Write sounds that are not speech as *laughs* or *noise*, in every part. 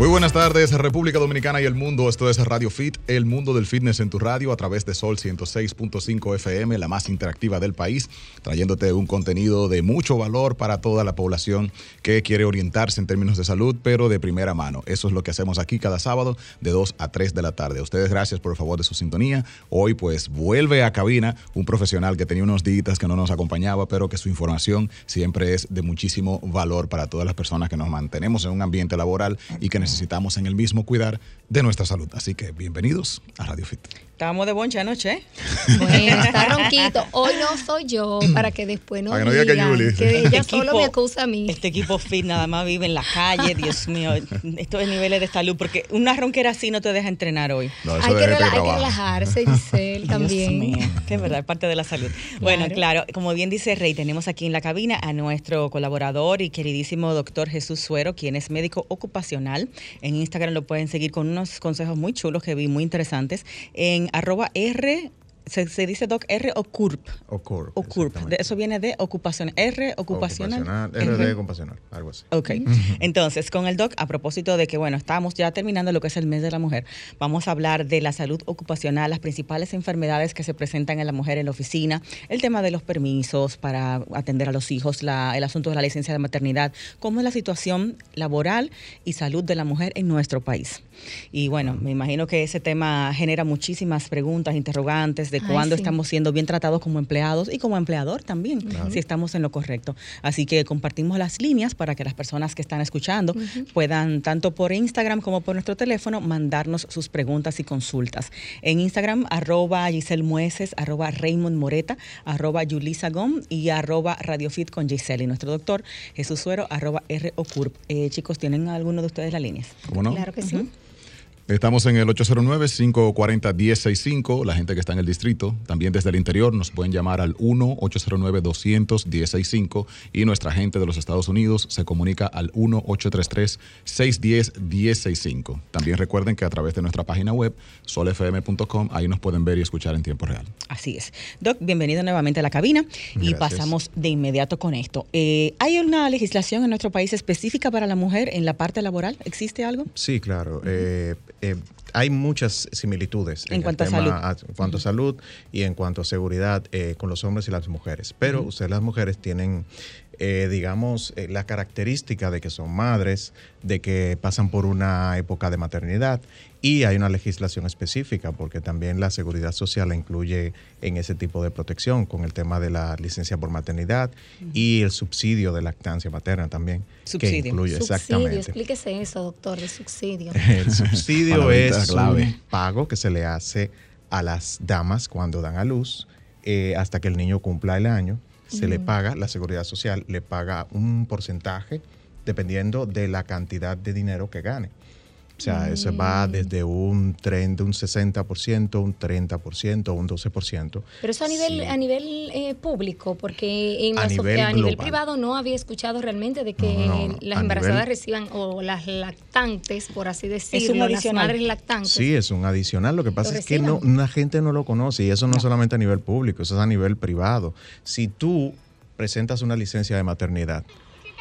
Muy buenas tardes, República Dominicana y el mundo. Esto es Radio Fit, el mundo del fitness en tu radio a través de Sol 106.5 FM, la más interactiva del país, trayéndote un contenido de mucho valor para toda la población que quiere orientarse en términos de salud, pero de primera mano. Eso es lo que hacemos aquí cada sábado de 2 a 3 de la tarde. Ustedes gracias por el favor de su sintonía. Hoy pues vuelve a cabina un profesional que tenía unos días que no nos acompañaba, pero que su información siempre es de muchísimo valor para todas las personas que nos mantenemos en un ambiente laboral y que necesitamos necesitamos en el mismo cuidar de nuestra salud. Así que bienvenidos a Radio Fit. Estábamos de boncha anoche, ¿eh? Bueno, *laughs* está ronquito. Hoy no soy yo, *clears throat* para que después no, digan que, ella este solo me acusa a mí. Este equipo fit nada más vive en la calle, Dios *laughs* mío. Estos niveles de salud, porque una ronquera así no te deja entrenar hoy. hay, que relajarse, Giselle, *laughs* también. Dios mío, que es verdad, es parte de la salud. Bueno, claro, como bien dice Rey, tenemos aquí en la cabina a nuestro colaborador y queridísimo doctor Jesús Suero, quien es médico ocupacional. En Instagram lo pueden seguir con unos consejos muy chulos que vi, muy interesantes. En arroba R se, dice doc R o CURP. O CURP. O CURP. eso viene de ocupación. R, ocupacional. R de ocupacional, algo así. Ok. Entonces, con el doc, a propósito de que, bueno, estamos ya terminando lo que es el mes de la mujer, vamos a hablar de la salud ocupacional, las principales enfermedades que se presentan en la mujer en la oficina, el tema de los permisos para atender a los hijos, la, el asunto de la licencia de maternidad, cómo es la situación laboral y salud de la mujer en nuestro país. Y bueno, me imagino que ese tema genera muchísimas preguntas, interrogantes de cuándo estamos siendo bien tratados como empleados y como empleador también, si estamos en lo correcto. Así que compartimos las líneas para que las personas que están escuchando puedan, tanto por Instagram como por nuestro teléfono, mandarnos sus preguntas y consultas. En Instagram, arroba Giselle Mueces, arroba Raymond Moreta, arroba Yulisa Gom y arroba Radiofit con Giselle. Y nuestro doctor Jesús Suero, arroba R. Ocurp. Eh, chicos, ¿tienen alguno de ustedes las líneas? ¿Cómo no? Claro que sí. Estamos en el 809-540-1065, la gente que está en el distrito. También desde el interior nos pueden llamar al 1-809-200-1065 y nuestra gente de los Estados Unidos se comunica al 1-833-610-1065. También recuerden que a través de nuestra página web, solfm.com, ahí nos pueden ver y escuchar en tiempo real. Así es. Doc, bienvenido nuevamente a la cabina y pasamos de inmediato con esto. Eh, ¿Hay una legislación en nuestro país específica para la mujer en la parte laboral? ¿Existe algo? Sí, claro. Eh, hay muchas similitudes en, cuanto a salud. en cuanto a salud y en cuanto a seguridad eh, con los hombres y las mujeres. Pero ustedes las mujeres tienen eh, digamos, eh, la característica de que son madres, de que pasan por una época de maternidad y hay una legislación específica porque también la seguridad social la incluye en ese tipo de protección con el tema de la licencia por maternidad y el subsidio de lactancia materna también. Subsidio. Que incluye, subsidio, exactamente. explíquese eso, doctor, *laughs* el subsidio. el subsidio es un pago que se le hace a las damas cuando dan a luz eh, hasta que el niño cumpla el año se le paga, la seguridad social le paga un porcentaje dependiendo de la cantidad de dinero que gane. O sea, eso va mm. desde un tren de un 60%, un 30%, un 12%. Pero eso a nivel, a nivel eh, público, porque en a, nivel, privado no había escuchado realmente de que las embarazadas reciban, o las lactantes, por así decirlo, las madres lactantes. Sí, es un adicional. Lo que pasa es que no, la gente no lo conoce y eso no, no solamente a nivel público, eso es a nivel privado. Si tú presentas una licencia de maternidad,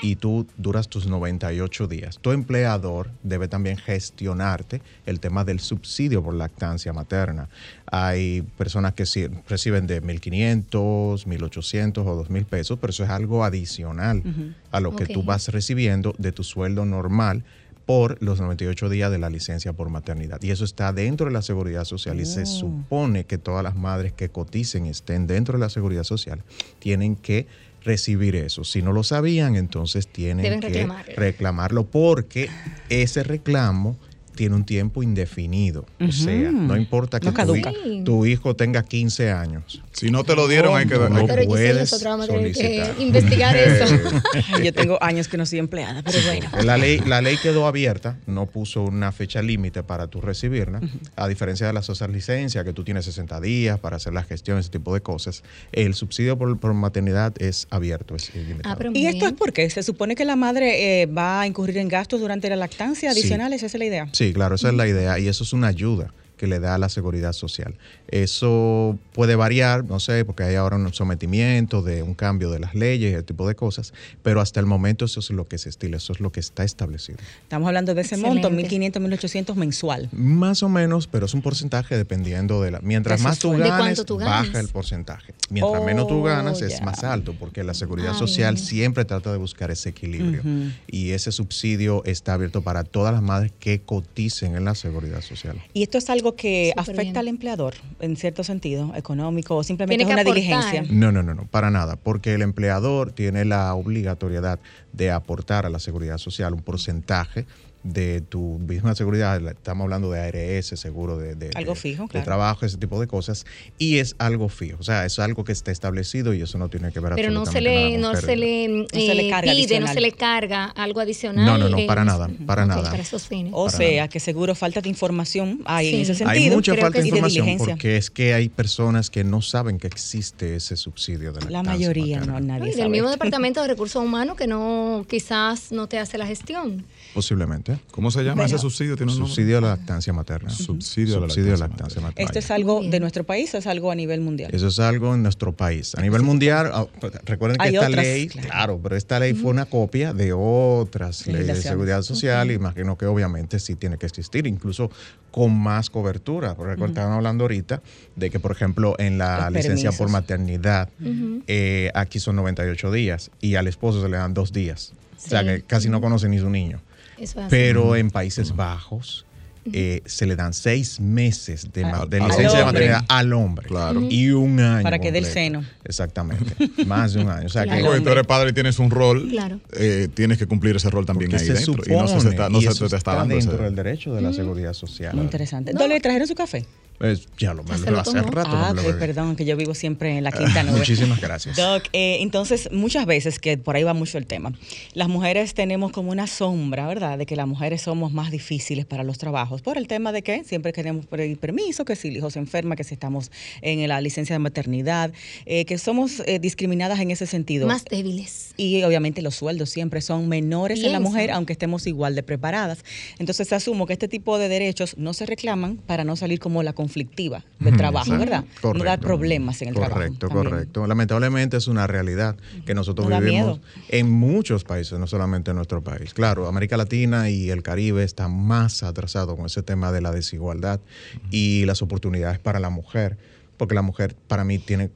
y tú duras tus 98 días. Tu empleador debe también gestionarte el tema del subsidio por lactancia materna. Hay personas que reciben de 1.500, 1.800 o 2.000 pesos, pero eso es algo adicional a lo que tú vas recibiendo de tu sueldo normal por los 98 días de la licencia por maternidad. Y eso está dentro de la seguridad social y se oh. supone que todas las madres que coticen estén dentro de la seguridad social tienen que recibir eso. Si no lo sabían, entonces tienen que reclamarlo porque ese reclamo tiene un tiempo indefinido. O sea, no importa que tu, hijo tenga 15 años. Si no te lo dieron, hay que no, no puedes solicitar. investigar *laughs* eso. Yo tengo años que no soy empleada, pero bueno. La ley, la ley quedó abierta, no puso una fecha límite para tú recibirla, a diferencia de las otras licencias, que tú tienes 60 días para hacer la gestión, ese tipo de cosas. El subsidio por, maternidad es abierto, es ah, ¿Y esto es porque se supone que la madre eh, va a incurrir en gastos durante la lactancia adicionales? ¿Esa es la idea? Sí, claro, esa es la idea y eso es una ayuda que le da la seguridad social. Eso puede variar, no sé, porque hay ahora un sometimiento de un cambio de las leyes, ese tipo de cosas, pero hasta el momento eso es lo que se estila, eso es lo que está establecido. Estamos hablando de ese monto, 1.500, 1.800 mensual. Más o menos, pero es un porcentaje dependiendo de la... Mientras más tú ganes, baja el porcentaje. Mientras menos tú oh, ganas, es más alto, porque la seguridad social siempre trata de buscar ese equilibrio. Y ese subsidio está abierto para todas las madres que coticen en la seguridad social. ¿Y esto es algo que afecta al empleador en cierto sentido, económico, o simplemente es una diligencia? No, no, no, no, para nada, porque el empleador tiene la obligatoriedad de aportar a la seguridad social un porcentaje de tu misma seguridad, estamos hablando de ARS, seguro de, algo fijo, de trabajo, ese tipo de cosas, y es algo fijo, o sea, es algo que está establecido y eso no tiene que ver Pero no se le, no se le, no se le carga pide, no se le carga algo adicional. No, no, no, para nada, para nada. O sea, que seguro falta de información hay en ese sentido. Hay mucha falta de información porque es que hay personas que no saben que existe ese subsidio de la La mayoría, no, nadie sabe. el mismo *laughs* Departamento de Recursos Humanos que no, quizás no te hace la gestión. Posiblemente. ¿Cómo se llama ese subsidio? ¿Tiene un subsidio a la lactancia materna. Subsidio, a la lactancia, materna. ¿Esto es algo de nuestro país o es algo a nivel mundial? Eso es algo en nuestro país. A nivel mundial, ah, recuerden que esta ley, claro. pero esta ley fue una copia de otras leyes de seguridad social. Imagino que obviamente sí tiene que existir, incluso con más cobertura. Porque estaban hablando ahorita de que, por ejemplo, en la licencia por maternidad, eh, aquí son 98 días y al esposo se le dan dos días. O sea, que casi no conoce ni su niño. Pero en Países Bajos eh, se le dan seis meses de, ah, licencia de maternidad al hombre y un año. Para que dé el seno. Exactamente, más de un año. O sea, *laughs* que tú eres padre y tienes un rol, eh, tienes que cumplir ese rol también ahí dentro. y no se, está, no se te está dando dentro del derecho de la seguridad social. Muy interesante. ¿Le trajeron su café? Ya lo, me lo hace rato. Ah, perdón, que yo vivo siempre en la quinta nube. Muchísimas gracias. Doc, eh, entonces, muchas veces, que por ahí va mucho el tema, las mujeres tenemos como una sombra, ¿verdad? De que las mujeres somos más difíciles para los trabajos, por el tema de que siempre queremos pedir permiso, que si el hijo se enferma, que si estamos en la licencia de maternidad, eh, que somos eh, discriminadas en ese sentido. Más débiles. Y obviamente los sueldos siempre son menores en la mujer, aunque estemos igual de preparadas. Entonces, asumo que este tipo de derechos no se reclaman para no salir como la conflictiva del trabajo, ¿verdad? no dar problemas en el trabajo. Correcto, correcto. Lamentablemente es una realidad que nosotros vivimos en muchos países, no solamente en nuestro país. Claro, América Latina y el Caribe están más atrasados con ese tema de la desigualdad y las oportunidades para la mujer, porque la mujer para mí tiene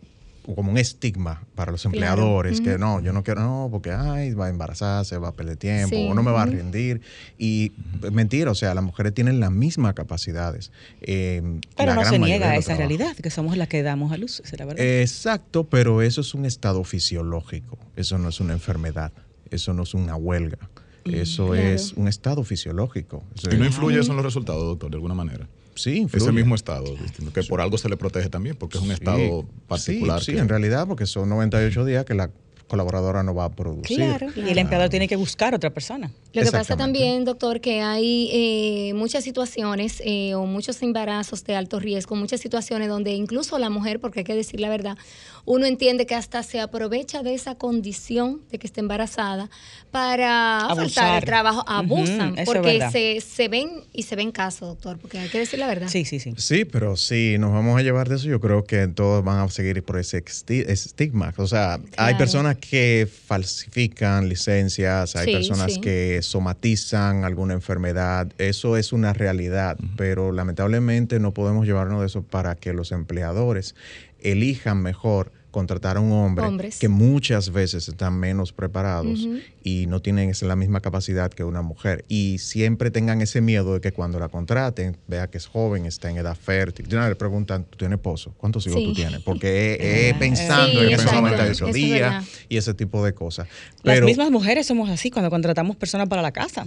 como un estigma para los empleadores, que no, yo no quiero, no, porque ay, va a embarazarse, va a perder tiempo, o no me va a rendir. Y mentira, o sea, las mujeres tienen las mismas capacidades. Eh, pero no se niega a esa realidad, que somos las que damos a luz, es la verdad. Exacto, pero eso es un estado fisiológico, eso no es una enfermedad, eso no es una huelga. Mm, eso es un estado fisiológico. ¿Y no influye eso en los resultados, doctor, de alguna manera? Sí, ese mismo estado, que por algo se le protege también, porque es un estado particular. Sí, en realidad, porque son 98 días que la colaboradora no va a producir. Claro, y el empleador tiene que buscar otra persona. Lo que pasa también, doctor, que hay eh, muchas situaciones eh, o muchos embarazos de alto riesgo, muchas situaciones donde incluso la mujer, porque hay que decir la verdad, uno entiende que hasta se aprovecha de esa condición de que está embarazada para faltar el trabajo, abusan, porque se, se, ven y se ven casos, doctor, porque hay que decir la verdad. Sí, sí, sí. Sí, pero si nos vamos a llevar de eso, yo creo que todos van a seguir por ese estigma. O sea, hay personas que falsifican licencias, hay personas que somatizan alguna enfermedad, eso es una realidad, pero lamentablemente no podemos llevarnos de eso para que los empleadores elijan mejor contratar a un hombre que muchas veces están menos preparados y no tienen la misma capacidad que una mujer. Y siempre tengan ese miedo de que cuando la contraten, vea que es joven, está en edad fértil. Y le preguntan, ¿tú tienes esposo? ¿Cuántos hijos tú tienes? Porque *laughs* he, pensando en de esos días y ese tipo de cosas. Las mismas mujeres somos así cuando contratamos personas para la casa.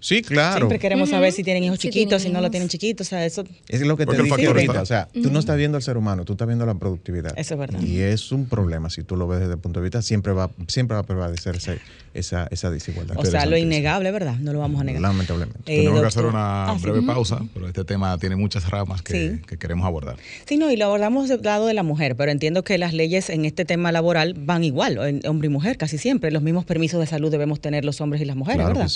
Sí, claro. Siempre queremos saber si tienen hijos chiquitos, si no lo tienen chiquitos. O sea, eso... Es lo que te dije ahorita. O sea, tú no estás viendo al ser humano, tú estás viendo la productividad. Eso es verdad. Y es un problema. Si tú lo ves desde el punto de vista, siempre va, siempre va a prevalecer ese, esa, esa desigualdad. O sea, lo innegable, ¿verdad? No lo vamos a negar. Lamentablemente. Eh, Tenemos que hacer una ah, breve pausa, pero este tema tiene muchas ramas que, que, queremos abordar. Sí, no, y lo abordamos del lado de la mujer, pero entiendo que las leyes en este tema laboral van igual, hombre y mujer, casi siempre. Los mismos permisos de salud debemos tener los hombres y las mujeres, ¿verdad?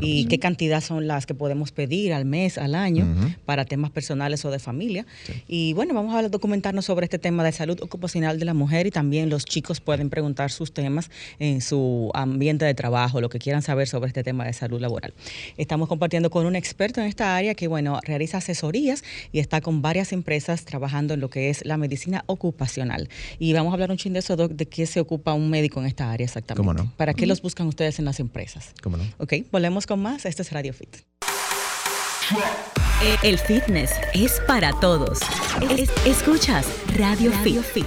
y qué cantidad son las que podemos pedir al mes, al año, para temas personales o de familia. Y bueno, vamos a documentarnos sobre este tema de salud ocupacional de la mujer y también los chicos pueden preguntar sus temas en su ambiente de trabajo, lo que quieran saber sobre este tema de salud laboral. Estamos compartiendo con un experto en esta área que, bueno, realiza asesorías y está con varias empresas trabajando en lo que es la medicina ocupacional. Y vamos a hablar un chin de eso, de qué se ocupa un médico en esta área exactamente. ¿Cómo no? ¿Para qué los buscan ustedes en las empresas? ¿Cómo no? Ok, volvemos con más. Este es Radio Fit. El fitness es para todos. escuchas Radio, Fit.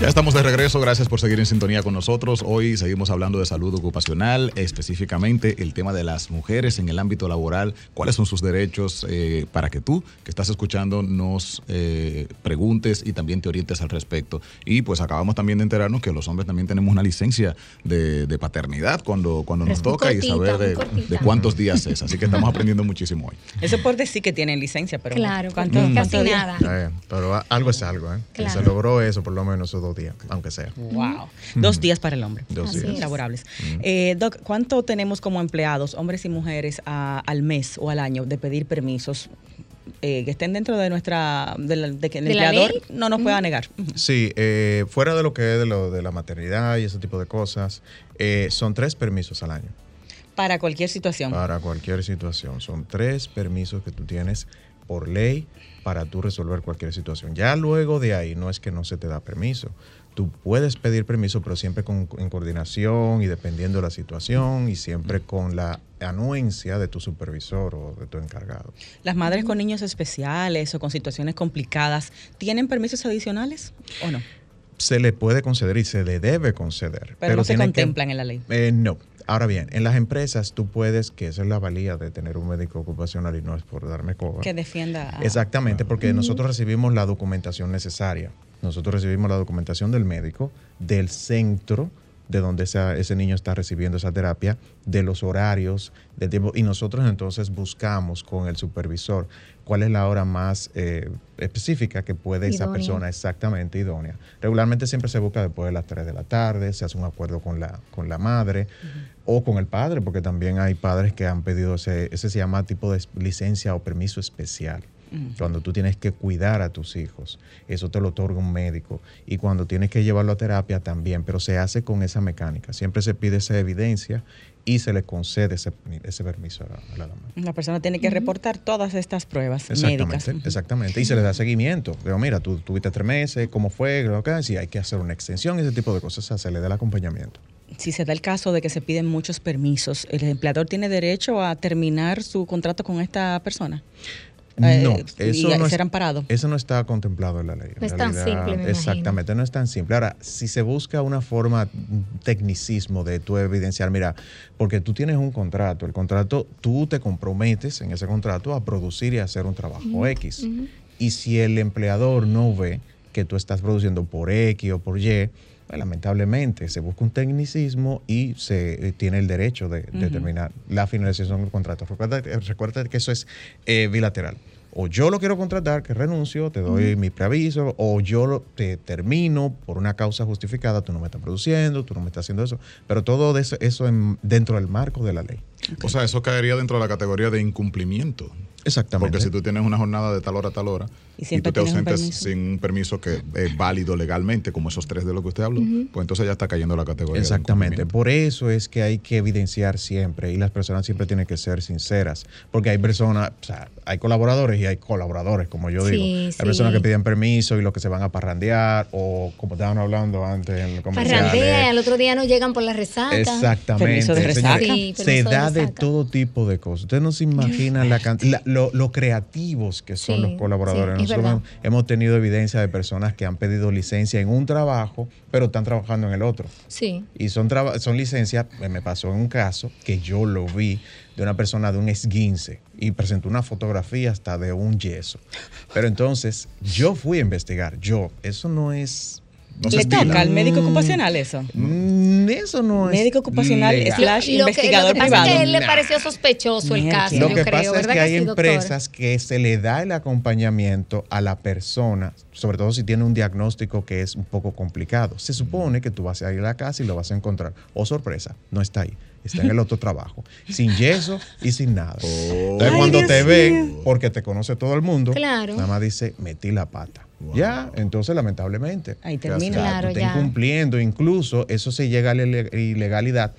Ya estamos de regreso, gracias por seguir en sintonía con nosotros. Hoy seguimos hablando de salud ocupacional, específicamente el tema de las mujeres en el ámbito laboral, cuáles son sus derechos eh, para que tú que estás escuchando nos eh, preguntes y también te orientes al respecto. Y pues acabamos también de enterarnos que los hombres también tenemos una licencia de, paternidad cuando, cuando nos toca y saber de, cuántos días es. Así que estamos aprendiendo muchísimo hoy. Eso por decir que tienen licencia, pero claro, ¿cuánto, casi nada. pero algo es algo, ¿eh? Se logró eso por lo menos días, aunque sea. Wow. Dos días para el hombre. Dos días. Laborables. Eh, Doc, ¿cuánto tenemos como empleados, hombres y mujeres, al mes o al año de pedir permisos? Eh, que estén dentro de nuestra de, que el empleador no nos pueda negar. Sí, eh, fuera de lo que es de, lo, de la maternidad y ese tipo de cosas, son tres permisos al año. Para cualquier situación. Para cualquier situación. Son tres permisos que tú tienes por ley para tú resolver cualquier situación. Ya luego de ahí no es que no se te da permiso tú puedes pedir permiso, pero siempre con, en coordinación y dependiendo de la situación y siempre con la anuencia de tu supervisor o de tu encargado. ¿Las madres con niños especiales o con situaciones complicadas tienen permisos adicionales o no? Se le puede conceder y se le debe conceder. Pero, no se contemplan en la ley. Eh, no. Ahora bien, en las empresas tú puedes, que esa es la valía de tener un médico ocupacional y no es por darme coba. Que defienda. Exactamente, porque nosotros recibimos la documentación necesaria. Nosotros recibimos la documentación del médico, del centro de donde ese niño está recibiendo esa terapia, de los horarios, del tiempo, y nosotros entonces buscamos con el supervisor cuál es la hora más eh, específica que puede esa persona exactamente idónea. Regularmente siempre se busca después de las 3 de la tarde, se hace un acuerdo con la, con la madre o con el padre, porque también hay padres que han pedido ese, ese se llama tipo de licencia o permiso especial. Cuando tú tienes que cuidar a tus hijos, eso te lo otorga un médico. Y cuando tienes que llevarlo a terapia también, pero se hace con esa mecánica. Siempre se pide esa evidencia y se le concede ese, permiso a la, dama. La persona tiene que reportar todas estas pruebas médicas. Exactamente, y se le da seguimiento. Digo, mira, tú tuviste tres meses, ¿cómo fue? Si hay que hacer una extensión, ese tipo de cosas, se le da el acompañamiento. Si se da el caso de que se piden muchos permisos, ¿el empleador tiene derecho a terminar su contrato con esta persona? Eh, no, eso no, ser amparado. eso no está contemplado en la ley. No es tan simple. exactamente, no es tan simple. Ahora, si se busca una forma, tecnicismo de tu evidenciar, mira, porque tú tienes un contrato, el contrato, tú te comprometes en ese contrato a producir y hacer un trabajo X. Y si el empleador no ve que tú estás produciendo por X o por Y, pues, lamentablemente se busca un tecnicismo y se eh, tiene el derecho de, determinar la finalización del contrato. Recuerda, que eso es eh, bilateral o yo lo quiero contratar, que renuncio, te doy mi preaviso, o yo lo, te termino por una causa justificada, tú no me estás produciendo, tú no me estás haciendo eso, pero todo eso, eso dentro del marco de la ley. O sea, eso caería dentro de la categoría de incumplimiento. Exactamente. Porque si tú tienes una jornada de tal hora a tal hora y, tú te ausentes sin un permiso que es válido legalmente, como esos tres de los que usted habló, pues entonces ya está cayendo la categoría. Exactamente. Por eso es que hay que evidenciar siempre y las personas siempre tienen que ser sinceras. Porque hay personas, o sea, hay colaboradores y hay colaboradores, como yo digo. hay personas que piden permiso y los que se van a parrandear o como estaban hablando antes en el comercial. Parrandea y al otro día no llegan por la resaca. Exactamente. Permiso de resaca. se da de todo tipo de cosas. Usted no se imagina la, lo, creativos que son los colaboradores. Nosotros hemos tenido evidencia de personas que han pedido licencia en un trabajo, pero están trabajando en el otro. Sí. Y son, son licencias, me pasó en un caso que yo lo vi de una persona de un esguince y presentó una fotografía hasta de un yeso. Pero entonces yo fui a investigar, yo, eso no es ¿Le toca al médico ocupacional eso? Mm, eso no es. Médico ocupacional slash investigador que, privado. Es que él le pareció sospechoso el caso. Lo que pasa es que hay empresas que se le da el acompañamiento a la persona, sobre todo si tiene un diagnóstico que es un poco complicado. Se supone que tú vas a ir a la casa y lo vas a encontrar. Oh, sorpresa, no está ahí está en el otro trabajo, sin yeso y sin nada. Oh. Entonces, cuando te ve, porque te conoce todo el mundo, nada más dice, metí la pata. Ya, entonces lamentablemente. Ahí termina. Claro, ya. incumpliendo, incluso eso se llega a la ilegalidad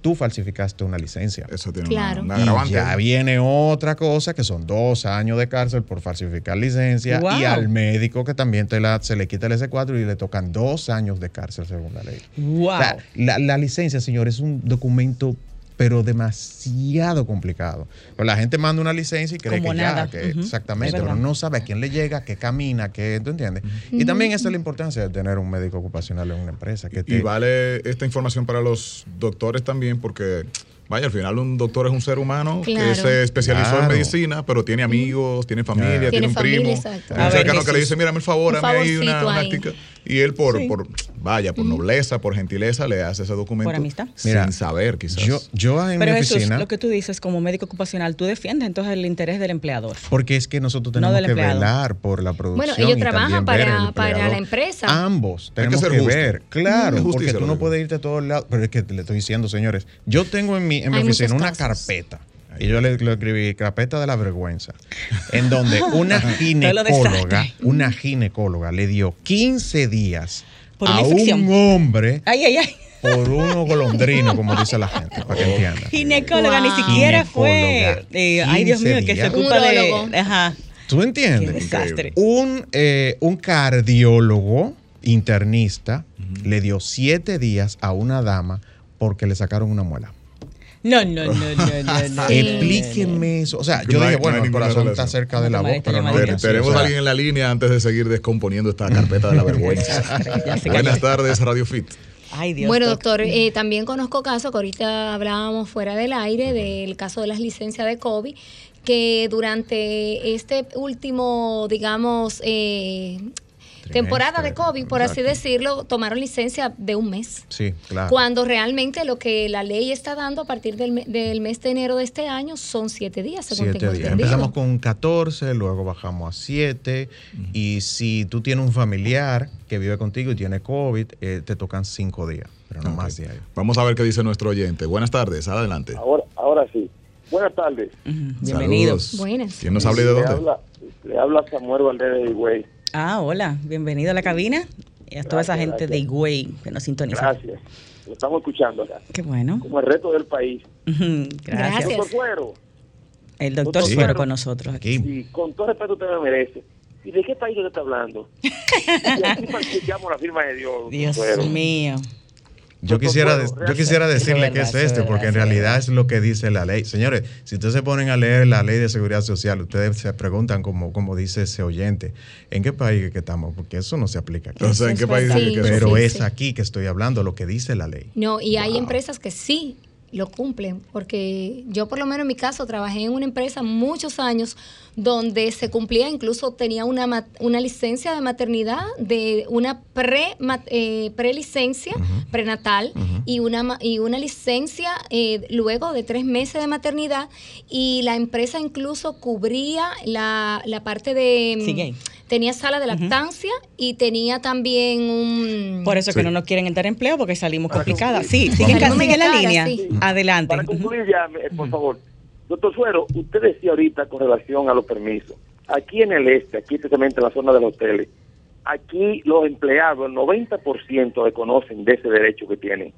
tú falsificaste una licencia. Eso tiene claro. una, Y ya viene otra cosa que son dos años de cárcel por falsificar licencia y al médico que también te la, se le quita el S4 y le tocan dos años de cárcel según la ley. Wow. la, la, licencia, señor, es un documento pero demasiado complicado. Pues la gente manda una licencia y cree que ya, que exactamente, pero no sabe a quién le llega, qué camina, qué, ¿tú entiendes? Y también esa es la importancia de tener un médico ocupacional en una empresa. Que Y vale esta información para los doctores también porque Vaya, al final un doctor es un ser humano que se especializó en medicina, pero tiene amigos, tiene familia, tiene, un primo, un cercano que le dice, mírame el favor, a mí una, una Y él por, por vaya, por nobleza, por gentileza, le hace ese documento. Por amistad. sin saber, quizás. Yo, yo en pero mi Jesús, lo que tú dices como médico ocupacional, tú defiendes entonces el interés del empleador. Porque es que nosotros tenemos que velar por la producción. Bueno, ellos trabajan para, para la empresa. Ambos tenemos que, ver. Claro, porque tú no puedes irte a todos lados. Pero es que le estoy diciendo, señores, yo tengo en mi, en mi oficina una carpeta. Y yo le, escribí carpeta de la vergüenza, en donde una *laughs* ginecóloga, una ginecóloga le dio 15 días a un hombre por uno golondrino, como dice la gente, para que entiendan. Ginecóloga, ni siquiera fue. Eh, ay, Dios mío, que se ocupa de. Ajá. ¿Tú entiendes? Un, eh, un cardiólogo internista le dio siete días a una dama porque le sacaron una muela. No, no, no, no, no. Explíqueme eso. O sea, yo dije, bueno, el corazón está cerca de la voz, pero no. Tenemos a alguien en la línea antes de seguir descomponiendo esta carpeta de la vergüenza. Buenas tardes, Radio Fit. Ay, Dios, bueno, doctor, eh, también conozco casos que ahorita hablábamos fuera del aire del caso de las licencias de COVID, que durante este último, digamos, eh, temporada de COVID, por así decirlo, tomaron licencia de un mes. Sí, claro. Cuando realmente lo que la ley está dando a partir del, mes de enero de este año son siete días, según siete días. Empezamos con 14, luego bajamos a 7. Y si tú tienes un familiar que vive contigo y tiene COVID, eh, te tocan cinco días, pero no más ahí. Vamos a ver qué dice nuestro oyente. Buenas tardes, adelante. Ahora, ahora sí. Buenas tardes. Bienvenidos. Buenas. ¿Quién nos habla de dónde? Le habla, le habla Samuel Valdez de Higüey. Ah, hola, bienvenido a la cabina y a toda esa gente de Higüey que nos sintoniza. Gracias, lo estamos escuchando acá. Qué bueno. Como el reto del país. Gracias. Doctor. El doctor, Fuero con nosotros aquí. Sí, con todo respeto usted me merece. ¿Y de qué país usted está hablando? *laughs* y aquí practicamos la firma de Dios. Dios mío. Yo quisiera, yo quisiera decirle que es este, porque en realidad es lo que dice la ley. Señores, si ustedes se ponen a leer la ley de seguridad social, ustedes se preguntan, como, como dice ese oyente, ¿en qué país que estamos? Porque eso no se aplica aquí. ¿en qué país? Pero es aquí que estoy hablando, lo que dice la ley. No, y hay empresas que sí lo cumplen, porque yo por lo menos en mi caso trabajé en una empresa muchos años donde se cumplía, incluso tenía una, una licencia de maternidad, de una pre, eh, licencia prenatal y, una, y una licencia eh, luego de tres meses de maternidad y la empresa incluso cubría la, la parte de... Tenía sala de lactancia y tenía también un... Por eso que no nos quieren entrar en empleo porque salimos complicadas. Sí, sigue, sigue la línea. Adelante. Para concluir ya, eh, por favor. Doctor Suero, usted decía ahorita con relación a los permisos, aquí en el este, aquí especialmente en la zona de los hoteles, aquí los empleados, el 90% reconocen de ese derecho que tienen.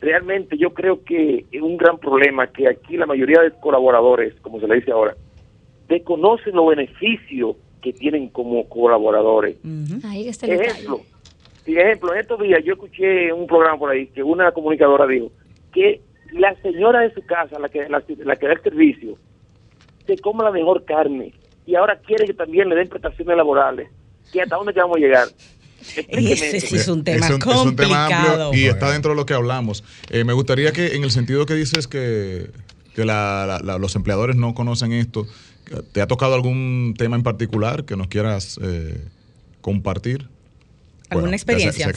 Realmente yo creo que es un gran problema que aquí la mayoría de colaboradores, como se le dice ahora, desconocen los beneficios que tienen como colaboradores. Ahí está el ejemplo, ejemplo, en estos días yo escuché un programa por ahí que una comunicadora dijo que la señora de su casa, la que, la, que da el servicio, se come la mejor carne y ahora quiere que también le den prestaciones laborales. ¿Y hasta dónde vamos a llegar? Ese sí es un tema complicado. y está dentro de lo que hablamos. Eh, me gustaría que, en el sentido que dices que, que los empleadores no conocen esto, ¿te ha tocado algún tema en particular que nos quieras eh, compartir? ¿Alguna experiencia?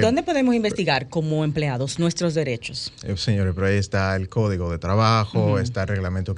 ¿Dónde podemos investigar como empleados nuestros derechos? Eh, señores, pero ahí está el Código de Trabajo, está el Reglamento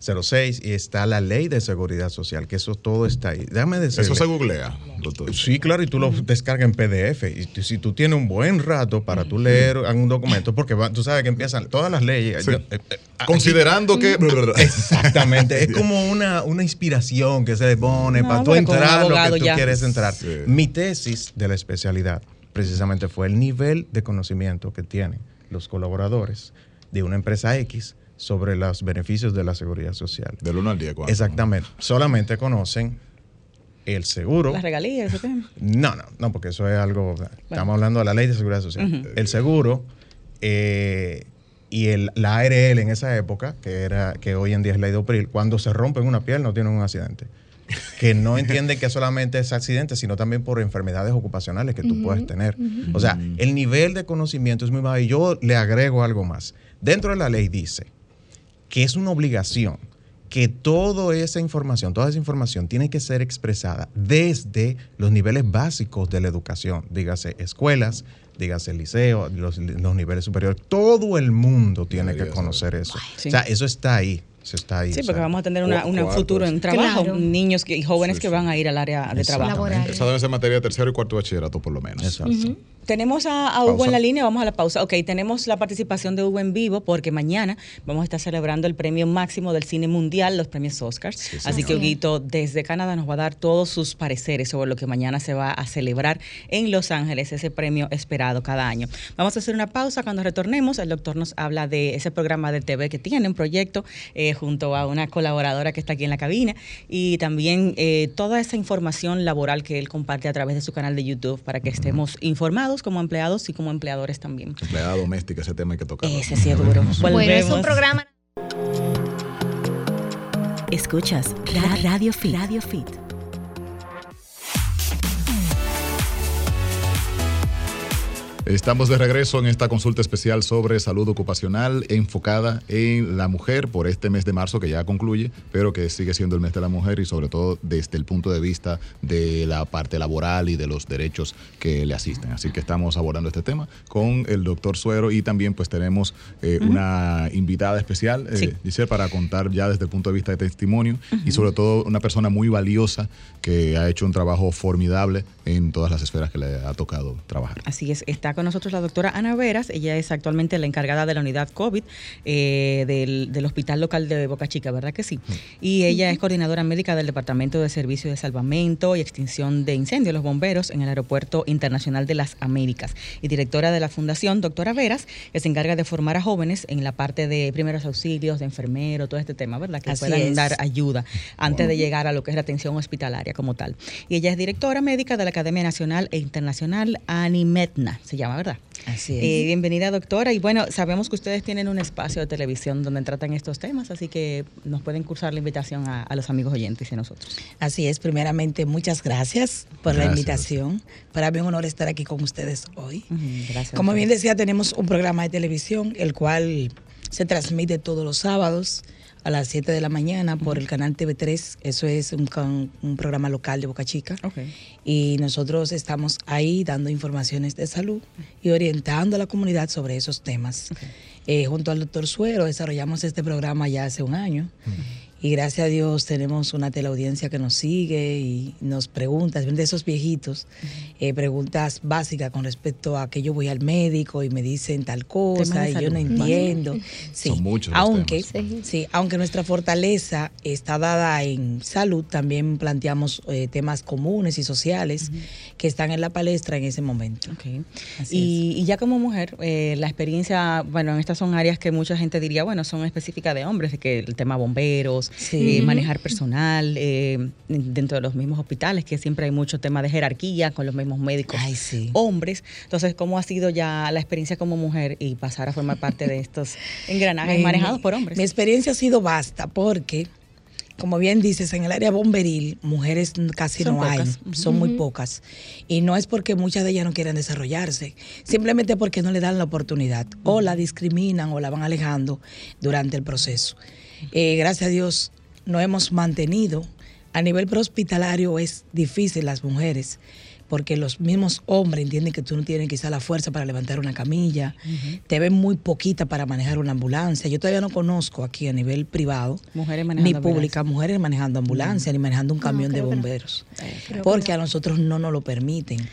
522-06 y está la Ley de Seguridad Social, que eso todo está ahí. Déjame decirle. Eso se googlea, doctor. Sí, claro, y tú lo descargas en PDF. Y si tú tienes un buen rato para tú leer un documento, porque tú sabes que empiezan todas las leyes. Eh, eh, Considerando que... Exactamente, es *laughs* como una, una inspiración que se le pone para tú entrar lo que tú quieres entrar. Mi tesis de la especialidad precisamente fue el nivel de conocimiento que tienen los colaboradores de una empresa X sobre los beneficios de la seguridad social. Del 1 al 10, ¿cuánto? Exactamente. Solamente conocen el seguro. Las regalías, ¿eso No, no, no, porque eso es algo. Estamos hablando de la ley de seguridad social. El seguro eh, y el, la ARL en esa época, que era que hoy en día es ley de OPRIL, cuando se rompen una piel no tienen un accidente que no *laughs* entiende que solamente es accidente, sino también por enfermedades ocupacionales que tú puedes tener. O sea, el nivel de conocimiento es muy bajo. Y yo le agrego algo más. Dentro de la ley dice que es una obligación que toda esa información, toda esa información tiene que ser expresada desde los niveles básicos de la educación, dígase escuelas, dígase liceo, los, los niveles superiores, todo el mundo tiene que conocer eso. O sea, eso está ahí está ahí. Sí, porque vamos a tener un futuro en trabajo, niños y jóvenes que van a ir al área de trabajo. Esa debe ser materia de tercero y cuarto bachillerato, por lo menos. Exacto. Tenemos a, Hugo en la línea, vamos a la pausa. Ok, tenemos la participación de Hugo en vivo porque mañana vamos a estar celebrando el premio máximo del cine mundial, los premios Oscars. Así que Huguito desde Canadá nos va a dar todos sus pareceres sobre lo que mañana se va a celebrar en Los Ángeles, ese premio esperado cada año. Vamos a hacer una pausa. Cuando retornemos, el doctor nos habla de ese programa de TV que tiene, un proyecto eh, junto a una colaboradora que está aquí en la cabina y también eh, toda esa información laboral que él comparte a través de su canal de YouTube para que estemos informados como empleados y como empleadores también. Empleada doméstica, ese tema hay que tocar. Ese sí es duro. Bueno, es un programa. Escuchas Radio Fit. Radio Fit. Estamos de regreso en esta consulta especial sobre salud ocupacional enfocada en la mujer por este mes de marzo que ya concluye, pero que sigue siendo el mes de la mujer y sobre todo desde el punto de vista de la parte laboral y de los derechos que le asisten. Así que estamos abordando este tema con el doctor Suero y también pues tenemos eh, una invitada especial, eh, para contar ya desde el punto de vista de testimonio y sobre todo una persona muy valiosa que ha hecho un trabajo formidable en todas las esferas que le ha tocado trabajar. Así es, está con nosotros la doctora Ana Veras, ella es actualmente la encargada de la unidad COVID eh, del, Hospital Local de Boca Chica, ¿verdad que sí? Y ella es coordinadora médica del Departamento de Servicios de Salvamento y Extinción de Incendios, los bomberos, en el Aeropuerto Internacional de las Américas. Y directora de la Fundación Doctora Veras, que se encarga de formar a jóvenes en la parte de primeros auxilios, de enfermero, todo este tema, ¿verdad? Que puedan dar ayuda antes de llegar a lo que es la atención hospitalaria como tal. Y ella es directora médica de la Academia Nacional e Internacional Animetna, se llama, ¿verdad? Así es. Eh, bienvenida, doctora. Y bueno, sabemos que ustedes tienen un espacio de televisión donde tratan estos temas, así que nos pueden cursar la invitación a, los amigos oyentes y a nosotros. Así es. Primeramente, muchas gracias por la invitación. Para mí es un honor estar aquí con ustedes hoy. gracias. Como bien decía, tenemos un programa de televisión, el cual se transmite todos los sábados a las 7 de la mañana por el canal TV3. Eso es un, un programa local de Boca Chica. Y nosotros estamos ahí dando informaciones de salud y orientando a la comunidad sobre esos temas. Eh, junto al doctor Suero desarrollamos este programa ya hace un año. Y gracias a Dios tenemos una teleaudiencia que nos sigue y nos pregunta, de esos viejitos, eh, preguntas básicas con respecto a que yo voy al médico y me dicen tal cosa y yo no entiendo. Sí, Son muchos. Aunque, sí, aunque nuestra fortaleza está dada en salud, también planteamos eh, temas comunes y sociales que están en la palestra en ese momento. Y, ya como mujer, eh, la experiencia, bueno, en estas son áreas que mucha gente diría, bueno, son específicas de hombres, de que el tema bomberos, ellos, eh, manejar personal eh, dentro de los mismos hospitales, que siempre hay mucho tema de jerarquía con los mismos médicos hombres. Entonces, ¿cómo ha sido ya la experiencia como mujer y pasar a formar parte de estos engranajes manejados por hombres? Mi experiencia ha sido vasta porque como bien dices, en el área bomberil, mujeres casi no hay, son muy pocas. Y no es porque muchas de ellas no quieren desarrollarse, simplemente porque no le dan la oportunidad, o la discriminan o la van alejando durante el proceso. Eh, gracias a Dios, no hemos mantenido. A nivel prehospitalario es difícil las mujeres porque los mismos hombres entienden que tú no tienes quizá la fuerza para levantar una camilla, te ven muy poquita para manejar una ambulancia. Yo todavía no conozco aquí a nivel privado, mujeres ni pública, mujeres manejando ambulancia, ni manejando un camión de bomberos, porque a nosotros no nos lo permiten.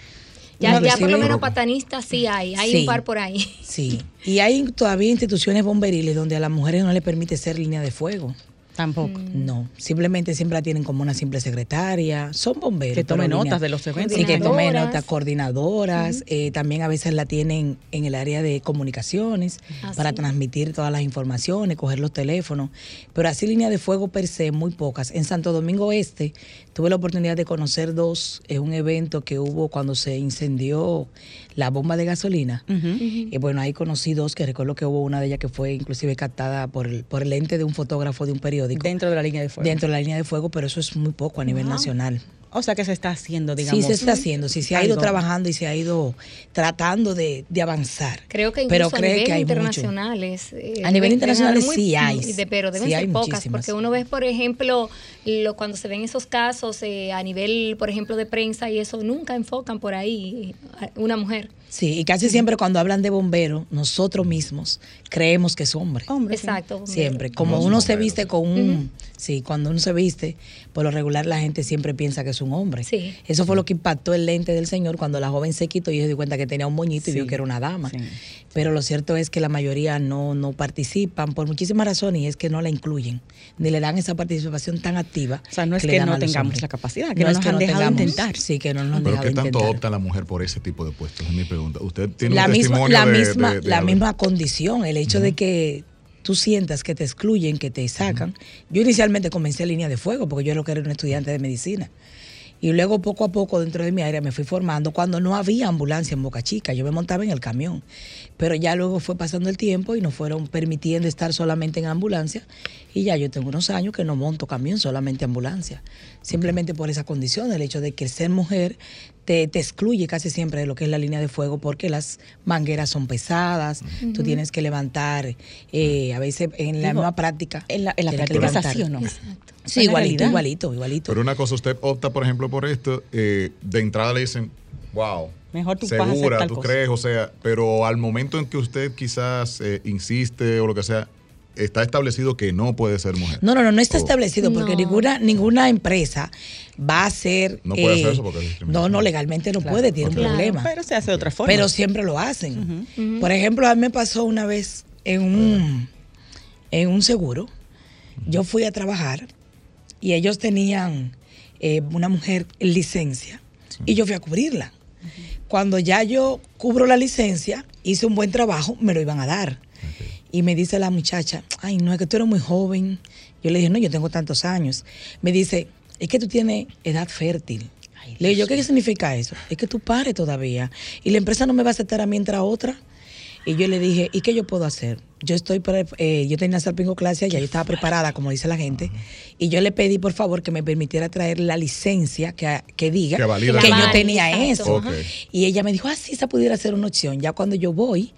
Ya, por lo menos patanistas sí hay, hay un par por ahí. Sí, y hay todavía instituciones bomberiles donde a las mujeres no les permite ser línea de fuego. Tampoco. No, simplemente siempre la tienen como una simple secretaria. Son bomberos. Que tomen notas de los eventos. Sí, que tomen notas, coordinadoras. Eh, también a veces la tienen en el área de comunicaciones ah, para transmitir todas las informaciones, coger los teléfonos. Pero así línea de fuego per se, muy pocas. En Santo Domingo Este tuve la oportunidad de conocer dos en un evento que hubo cuando se incendió la bomba de gasolina. Y bueno, ahí conocí dos, que recuerdo que hubo una de ellas que fue inclusive captada por el, por el lente de un fotógrafo de un periódico. Dentro de la línea de fuego. Dentro de la línea de fuego, pero eso es muy poco a nivel nacional. O sea que se está haciendo, digamos. Sí, se está haciendo, sí, se ha ido trabajando y se ha ido tratando de, avanzar. Creo que incluso pero a nivel internacionales. Eh, a nivel internacional sí hay. pero deben ser pocas, porque uno ve, por ejemplo, lo, cuando se ven esos casos eh, a nivel, por ejemplo, de prensa y eso, nunca enfocan por ahí una mujer. Sí, y casi siempre cuando hablan de bomberos, nosotros mismos creemos que es hombre. Hombre, exacto. Siempre. Como uno se viste con un... Sí, cuando uno se viste, por lo regular la gente siempre piensa que es un hombre. Sí. Eso fue lo que impactó el lente del señor cuando la joven se quitó y se dio cuenta que tenía un moñito y vio que era una dama. Pero lo cierto es que la mayoría no, no participan por muchísimas razones y es que no la incluyen, ni le dan esa participación tan activa. O sea, no es que, no tengamos la capacidad, que no, nos han dejado intentar. Sí, que no nos han Pero ¿qué tanto opta la mujer por ese tipo de puestos? Es mi pregunta. Usted tiene la un misma, la misma, la misma condición, el hecho de que tú sientas que te excluyen, que te sacan. Yo inicialmente comencé línea de fuego porque yo lo que era un estudiante de medicina. Y luego poco a poco dentro de mi área me fui formando cuando no había ambulancia en Boca Chica, yo me montaba en el camión. Pero ya luego fue pasando el tiempo y nos fueron permitiendo estar solamente en ambulancia y ya yo tengo unos años que no monto camión, solamente ambulancia. Simplemente por esa condición, el hecho de que ser mujer te, excluye casi siempre de lo que es la línea de fuego porque las mangueras son pesadas, tú tienes que levantar, eh, a veces en la misma práctica. En la, en la práctica es así o no. Sí, igualito, igualito, igualito. Pero una cosa, usted opta, por ejemplo, por esto, eh, de entrada le dicen, wow. Mejor tú segura, tú crees, o sea, pero al momento en que usted quizás eh, insiste o lo que sea, está establecido que no puede ser mujer. No, no, no, no está establecido porque ninguna ninguna empresa va a ser. No puede hacer eso porque es No, no, legalmente no puede, tiene un problema. Pero se hace de otra forma. Pero siempre lo hacen. Por ejemplo, a mí me pasó una vez en un, en un seguro. Yo fui a trabajar y ellos tenían eh, una mujer en licencia y yo fui a cubrirla. Cuando ya yo cubro la licencia, hice un buen trabajo, me lo iban a dar. Y me dice la muchacha, ay, no, es que tú eres muy joven. Yo le dije, no, yo tengo tantos años. Me dice, es que tú tienes edad fértil. le digo, ¿qué significa eso? Es que tú pares todavía. Y la empresa no me va a aceptar a mí a otra. Y yo le dije, ¿y qué yo puedo hacer? Yo estoy, eh, yo tenía clase y ya yo estaba preparada, como dice la gente. Y yo le pedí, por favor, que me permitiera traer la licencia que, que diga que, yo tenía eso. Y ella me dijo, ah, sí, esa pudiera ser una opción. Ya cuando yo voy,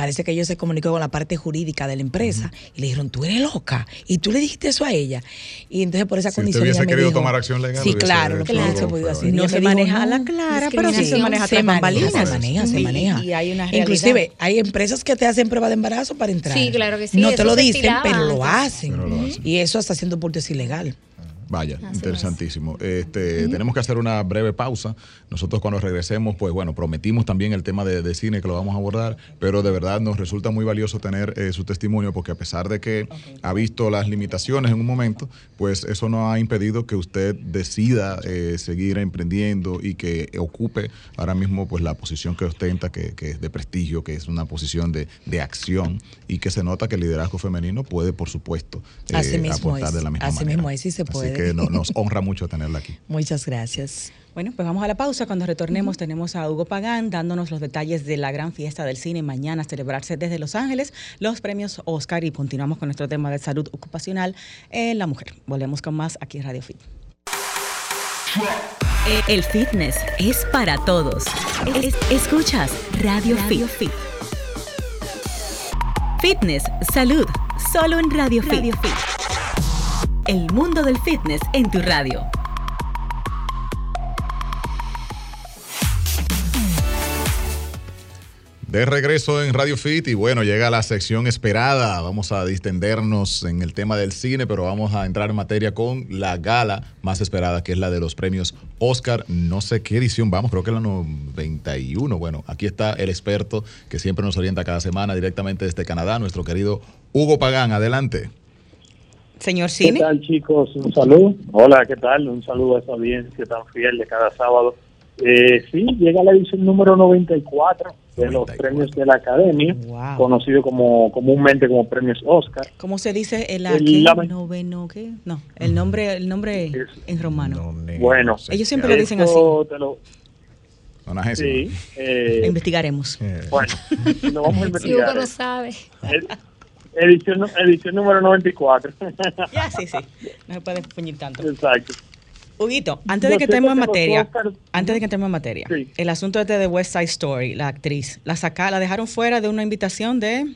parece que ellos se comunicó con la parte jurídica de la empresa y le dijeron, tú eres loca. Y tú le dijiste eso a ella. Y entonces por esa condición. Usted hubiese querido tomar acción legal. Sí, claro, lo que se podido hacer. No se maneja a la clara, pero sí se maneja se maneja, se maneja, se maneja. Y hay una Inclusive hay empresas que te hacen prueba de embarazo para entrar. Sí, claro que sí. No te lo dicen, pero lo hacen. Y eso hasta siendo por es ilegal. Vaya, interesantísimo. Este, Tenemos que hacer una breve pausa. Nosotros cuando regresemos, pues bueno, prometimos también el tema de, cine que lo vamos a abordar, pero de verdad nos resulta muy valioso tener eh, su testimonio porque a pesar de que ha visto las limitaciones en un momento, pues eso no ha impedido que usted decida eh, seguir emprendiendo y que ocupe ahora mismo pues la posición que ostenta, que, es de prestigio, que es una posición de, acción y que se nota que el liderazgo femenino puede, por supuesto, eh, aportar de la misma manera. Así mismo es, sí se puede que nos honra mucho tenerla aquí. Muchas gracias. Bueno, pues vamos a la pausa. Cuando retornemos tenemos a Hugo Pagán dándonos los detalles de la gran fiesta del cine mañana a celebrarse desde Los Ángeles, los premios Oscar y continuamos con nuestro tema de salud ocupacional en la mujer. Volvemos con más aquí en Radio Fit. El fitness es para todos. escuchas Radio, Fit. Fitness, salud, solo en Radio, Radio Fit. El mundo del fitness en tu radio. De regreso en Radio Fit y bueno, llega la sección esperada. Vamos a distendernos en el tema del cine, pero vamos a entrar en materia con la gala más esperada, que es la de los premios Oscar. No sé qué edición vamos, creo que la 91. Bueno, aquí está el experto que siempre nos orienta cada semana directamente desde Canadá, nuestro querido Hugo Pagán. Adelante. Señor Cine. ¿Qué tal, chicos? Un saludo. Hola, ¿qué tal? Un saludo a esa audiencia tan fiel de cada sábado. Eh, sí, llega la edición número 94 de los premios de la Academia, conocido como comúnmente como premios Oscar. ¿Cómo se dice el, el noveno qué? No, el nombre el nombre en romano. bueno, ellos siempre lo dicen así. sí, eh, investigaremos. Bueno, *laughs* lo vamos a investigar. Si Hugo lo sabe. Edición, edición número 94. *laughs* ya, sí, sí. No se puede puñir tanto. Exacto. Huguito, antes de que entremos en materia, antes de que entremos en materia, el asunto este de West Side Story, la actriz, la saca, la dejaron fuera de una invitación de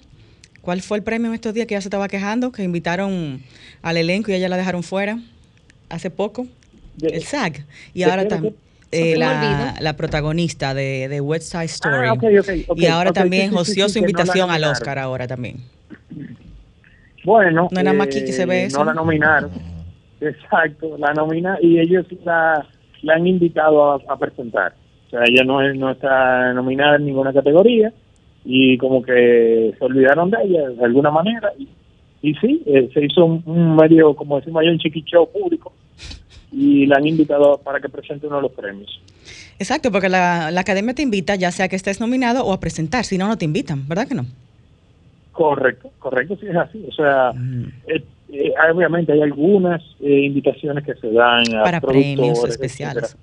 ¿cuál fue el premio en estos días que ella se estaba quejando? Que invitaron al elenco y ella la dejaron fuera hace poco, el SAG. Y ahora también eh, la, la, protagonista de, de West Side Story. Ah, y ahora también joció su invitación al Oscar ahora también. Bueno, no nada más aquí que se ve eh, eso. No la nominaron. *laughs* Exacto, la nomina y ellos la, la han invitado a, presentar. O sea, ella no, no está nominada en ninguna categoría y como que se olvidaron de ella de alguna manera. Y, y sí, eh, se hizo un, medio, como decimos un chiquicheo público y la han invitado para que presente uno de los premios. Exacto, porque la, la academia te invita ya sea que estés nominado o a presentar, si no, no te invitan, ¿verdad que no? Correcto, correcto, sí es así. O sea, mm. eh, eh, obviamente hay algunas eh, invitaciones que se dan a para premios especiales,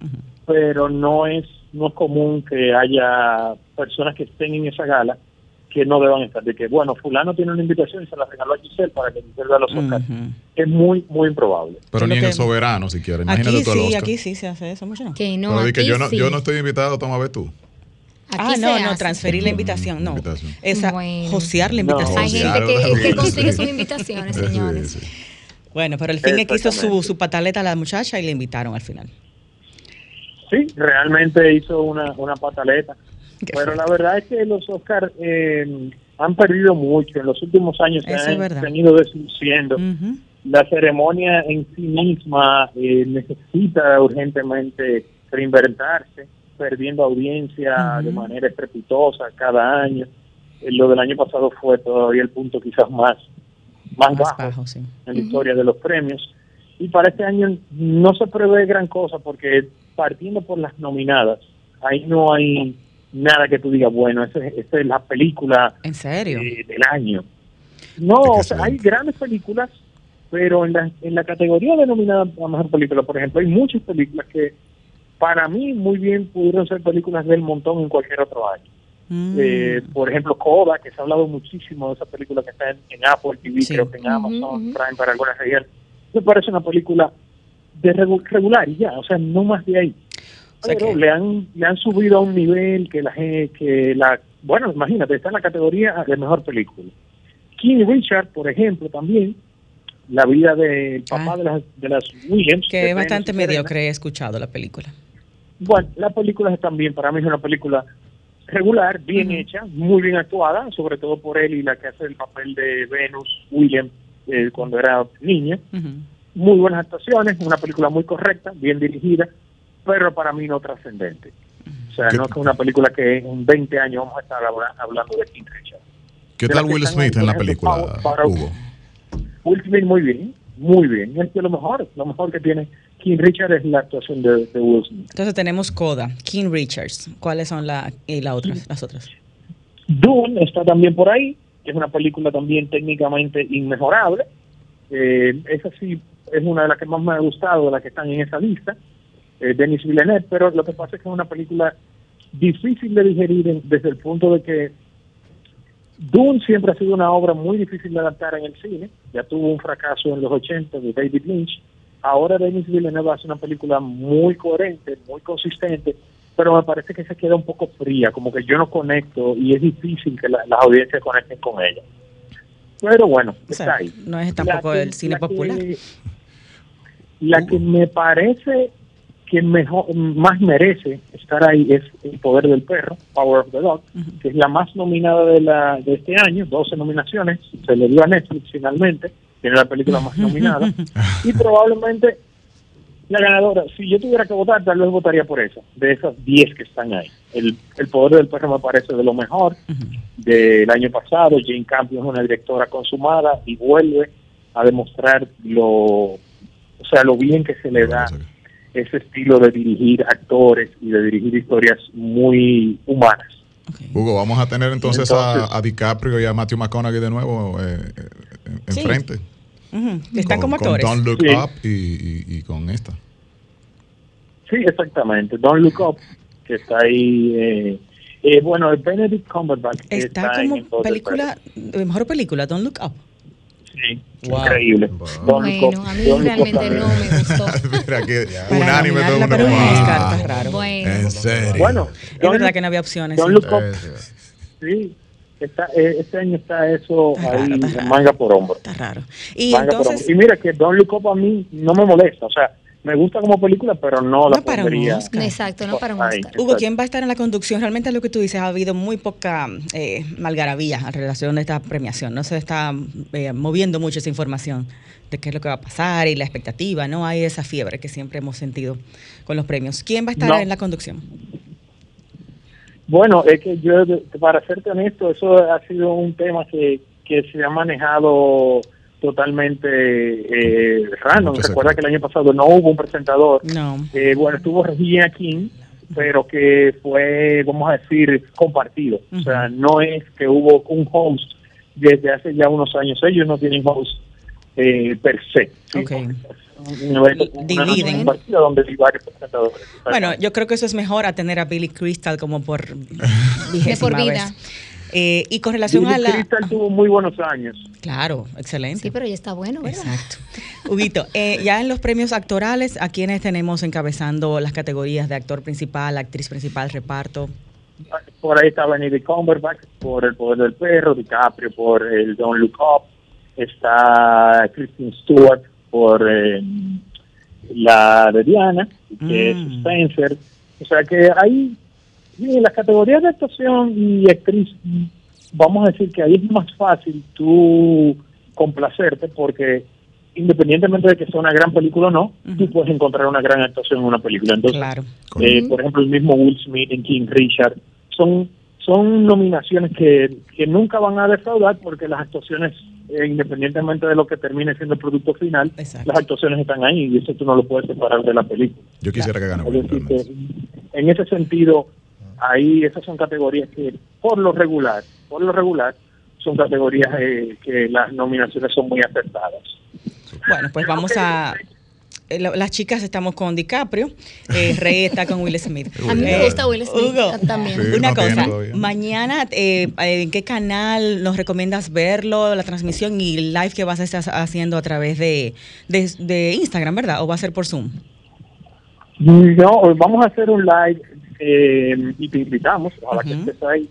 pero no es no es común que haya personas que estén en esa gala que no deban estar. De que, bueno, fulano tiene una invitación y se la regaló a Giselle para que Giselle vea los Oscars. Es muy, muy improbable. Pero ni en el soberano, si quieres. Imagínate aquí tú sí, aquí sí se hace eso mucho. Que no, Pero que yo no, yo no estoy invitado, toma a ver tú ah, no, no, transferir la invitación, no. Esa, josear la invitación. Hay gente que, consigue sus invitaciones, *laughs* señores. Bueno, pero al fin es que hizo su, su pataleta a la muchacha y le invitaron al final. Sí, realmente hizo una, una pataleta. Pero la verdad es que los Oscars eh, han perdido mucho. En los últimos años se han venido desuciendo. La ceremonia en sí misma eh, necesita urgentemente reinventarse perdiendo audiencia de manera estrepitosa cada año. Eh, lo del año pasado fue todavía el punto quizás más, más, bajo, en la historia de los premios. Y para este año no se prevé gran cosa porque partiendo por las nominadas, ahí no hay nada que tú digas, bueno, esa es, la película ¿En serio? del año. No, hay grandes películas, pero en la, en la categoría denominada a mejor película, por ejemplo, hay muchas películas que para mí muy bien pudieron ser películas del montón en cualquier otro año. Mm. Eh, por ejemplo, Coda, que se ha hablado muchísimo de esa película que está en, Apple TV, creo que en Amazon Prime para algunas regiones. Me parece una película de regular y ya, o sea, no más de ahí. Pero le han le han subido a un nivel que la que la bueno, imagínate, está en la categoría de mejor película. King Richard, por ejemplo, también la vida del papá ah. de, las, de las Williams. Que es bastante mediocre, he escuchado la película. Bueno, la película también, para mí es una película regular, bien hecha, muy bien actuada, sobre todo por él y la que hace el papel de Venus William eh, cuando era niña. muy buenas actuaciones, una película muy correcta, bien dirigida, pero para mí no trascendente. O sea, no es una película que en 20 años vamos a estar hablando de King Richard. ¿Qué tal Will Smith en la película, Hugo? Will Smith muy bien, muy bien. Es que lo mejor, lo mejor que tiene King Richard es la actuación de, Will Smith. Entonces tenemos Coda, King Richards. ¿Cuáles son la, y la otras, las otras? Dune está también por ahí, es una película también técnicamente inmejorable. Eh, esa sí es una de las que más me ha gustado, de las que están en esa lista. Eh, Denis Villeneuve, pero lo que pasa es que es una película difícil de digerir desde el punto de que Dune siempre ha sido una obra muy difícil de adaptar en el cine, ya tuvo un fracaso en los 80 de David Lynch, ahora Denis Villeneuve hace una película muy coherente, muy consistente, pero me parece que se queda un poco fría, como que yo no conecto y es difícil que las audiencias conecten con ella. Pero bueno, está ahí. No es tampoco el cine popular. la que me parece que mejor, más merece estar ahí es El Poder del Perro, Power of the Dog, que es la más nominada de, la, de este año, 12 nominaciones, se le dio a Netflix finalmente, tiene la película más nominada, *laughs* y probablemente la ganadora, si yo tuviera que votar, tal vez votaría por esa, de esas 10 que están ahí. El, el Poder del Perro me parece de lo mejor del año pasado, Jane Campion es una directora consumada y vuelve a demostrar lo, o sea, lo bien que se le da ese estilo de dirigir actores y de dirigir historias muy humanas. Hugo, vamos a tener entonces, a, DiCaprio y a Matthew McConaughey de nuevo eh, eh enfrente. Están como actores. Con Don't Look Up y, con esta. Sí, exactamente. Don't Look Up, que está ahí. Eh, eh, bueno, Benedict Cumberbatch. Está, como película, mejor película, Don't Look Up. Sí, increíble. Bueno, a mí realmente no me gustó. *laughs* Mira que unánime todo pero es raro. Bueno, en serio. Bueno, es verdad que no había opciones. Up. Sí, Está, eh, este año está eso ahí manga por hombro. Está raro. Y, entonces, y mira que Look Up a mí no me molesta, o sea, me gusta como película, pero no, la para pondría. Exacto, no para un Oscar. Hugo, ¿quién va a estar en la conducción? Realmente lo que tú dices, ha habido muy poca eh, malgaravía en relación a esta premiación. No se está eh, moviendo mucho esa información de qué es lo que va a pasar y la expectativa. No hay esa fiebre que siempre hemos sentido con los premios. ¿Quién va a estar en la conducción? Bueno, es que yo, para serte honesto, eso ha sido un tema que, que se ha manejado totalmente eh, random. Recuerda que el año pasado no hubo un presentador. No. Eh, bueno, estuvo Regina King, pero que fue, vamos a decir, compartido. O sea, no es que hubo un host desde hace ya unos años. Ellos no tienen host eh, per se. Okay dividen. Donde bueno, yo creo que eso es mejor a tener a Billy Crystal como por *laughs* por vida. Eh, y con relación a la. Crystal tuvo muy buenos años. Claro, excelente. Sí, pero ya está bueno, ¿verdad? Exacto. Huguito, eh, ya en los premios actorales, ¿a quiénes tenemos encabezando las categorías de actor principal, actriz principal, reparto? Por ahí está Benedict Cumberbatch por El Poder del Perro, DiCaprio por el Don't Look Up, está Kristen Stewart por eh, la de Diana, que es mm. Spencer. O sea que en las categorías de actuación y actriz, vamos a decir que ahí es más fácil tú complacerte porque independientemente de que sea una gran película o no, tú puedes encontrar una gran actuación en una película. Entonces, eh, por ejemplo, el mismo Will Smith en King Richard, son son nominaciones que, que nunca van a defraudar porque las actuaciones eh, independientemente de lo que termine siendo el producto final, las actuaciones están ahí y eso tú no lo puedes separar de la película. Yo quisiera que gane. en ese sentido, ahí esas son categorías que por lo regular, por lo regular, son categorías eh, que las nominaciones son muy acertadas. Bueno, pues vamos a eh, las chicas estamos con DiCaprio, eh, *laughs* Rey está con Will Smith. A mí me gusta Will Smith también. una cosa, mañana, eh, ¿en qué canal nos recomiendas verlo, la transmisión y el live que vas a estar haciendo a través de, de, Instagram, verdad? ¿O va a ser por Zoom? No, vamos a hacer un live y te invitamos, a que estés ahí.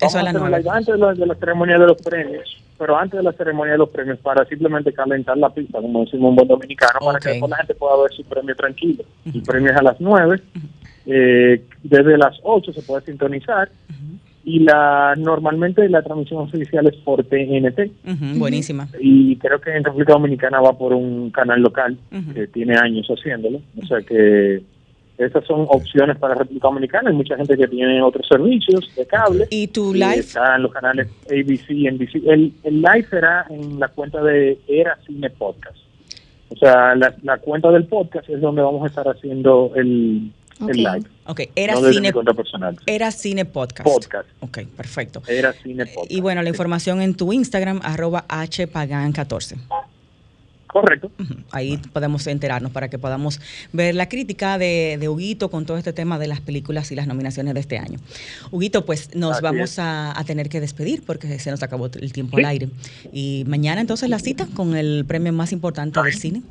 Vamos a hacer live antes de la ceremonia de los premios pero antes de la ceremonia de los premios, para simplemente calentar la pista, como decimos un buen dominicano, para que la gente pueda ver su premio tranquilo. El premio es a las 9, eh, desde las 8 se puede sintonizar y la normalmente la transmisión oficial es por TNT. buenísima. Y creo que en República Dominicana va por un canal local que tiene años haciéndolo. O sea que esas son opciones para República Dominicana. Hay mucha gente que tiene otros servicios de cable. ¿Y tu live? Están los canales ABC, NBC. El, el live será en la cuenta de Era Cine Podcast. O sea, la, la cuenta del podcast es donde vamos a estar haciendo el, el live. Ok, era cine. Era cine podcast. Podcast. Ok, perfecto. Era cine podcast. Y bueno, la información en tu Instagram, arroba hpagan14. Correcto. Ahí podemos enterarnos para que podamos ver la crítica de, de, Huguito con todo este tema de las películas y las nominaciones de este año. Huguito, pues nos vamos a, tener que despedir porque se nos acabó el tiempo al aire. Y mañana entonces la cita con el premio más importante del cine.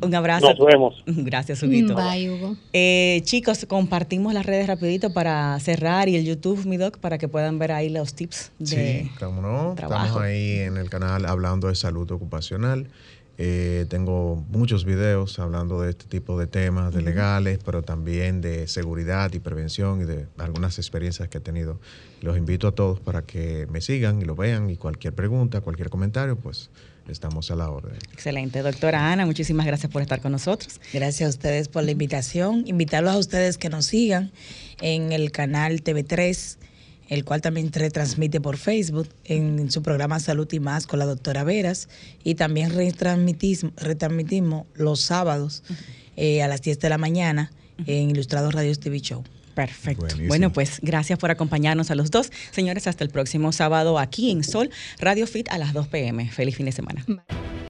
Un abrazo. Nos vemos. Gracias, Huguito. Bye, Hugo. Eh, chicos, compartimos las redes rapidito para cerrar y el YouTube, mi doc, para que puedan ver ahí los tips de Sí, cómo no. Estamos ahí en el canal hablando de salud ocupacional. Eh, tengo muchos videos hablando de este tipo de temas, de legales, pero también de seguridad y prevención y de algunas experiencias que he tenido. Los invito a todos para que me sigan y lo vean y cualquier pregunta, cualquier comentario, pues estamos a la orden. Excelente. Doctora Ana, muchísimas gracias por estar con nosotros. Gracias a ustedes por la invitación. Invitarlos a ustedes que nos sigan en el canal TV3 el cual también retransmite por Facebook en su programa Salud y Más con la doctora Veras y también retransmitimos, los sábados eh, a las 10 de la mañana en Ilustrados Radio TV Show. Perfecto. Bueno, pues gracias por acompañarnos a los dos. Señores, hasta el próximo sábado aquí en Sol, Radio Fit a las 2 pm. Feliz fin de semana.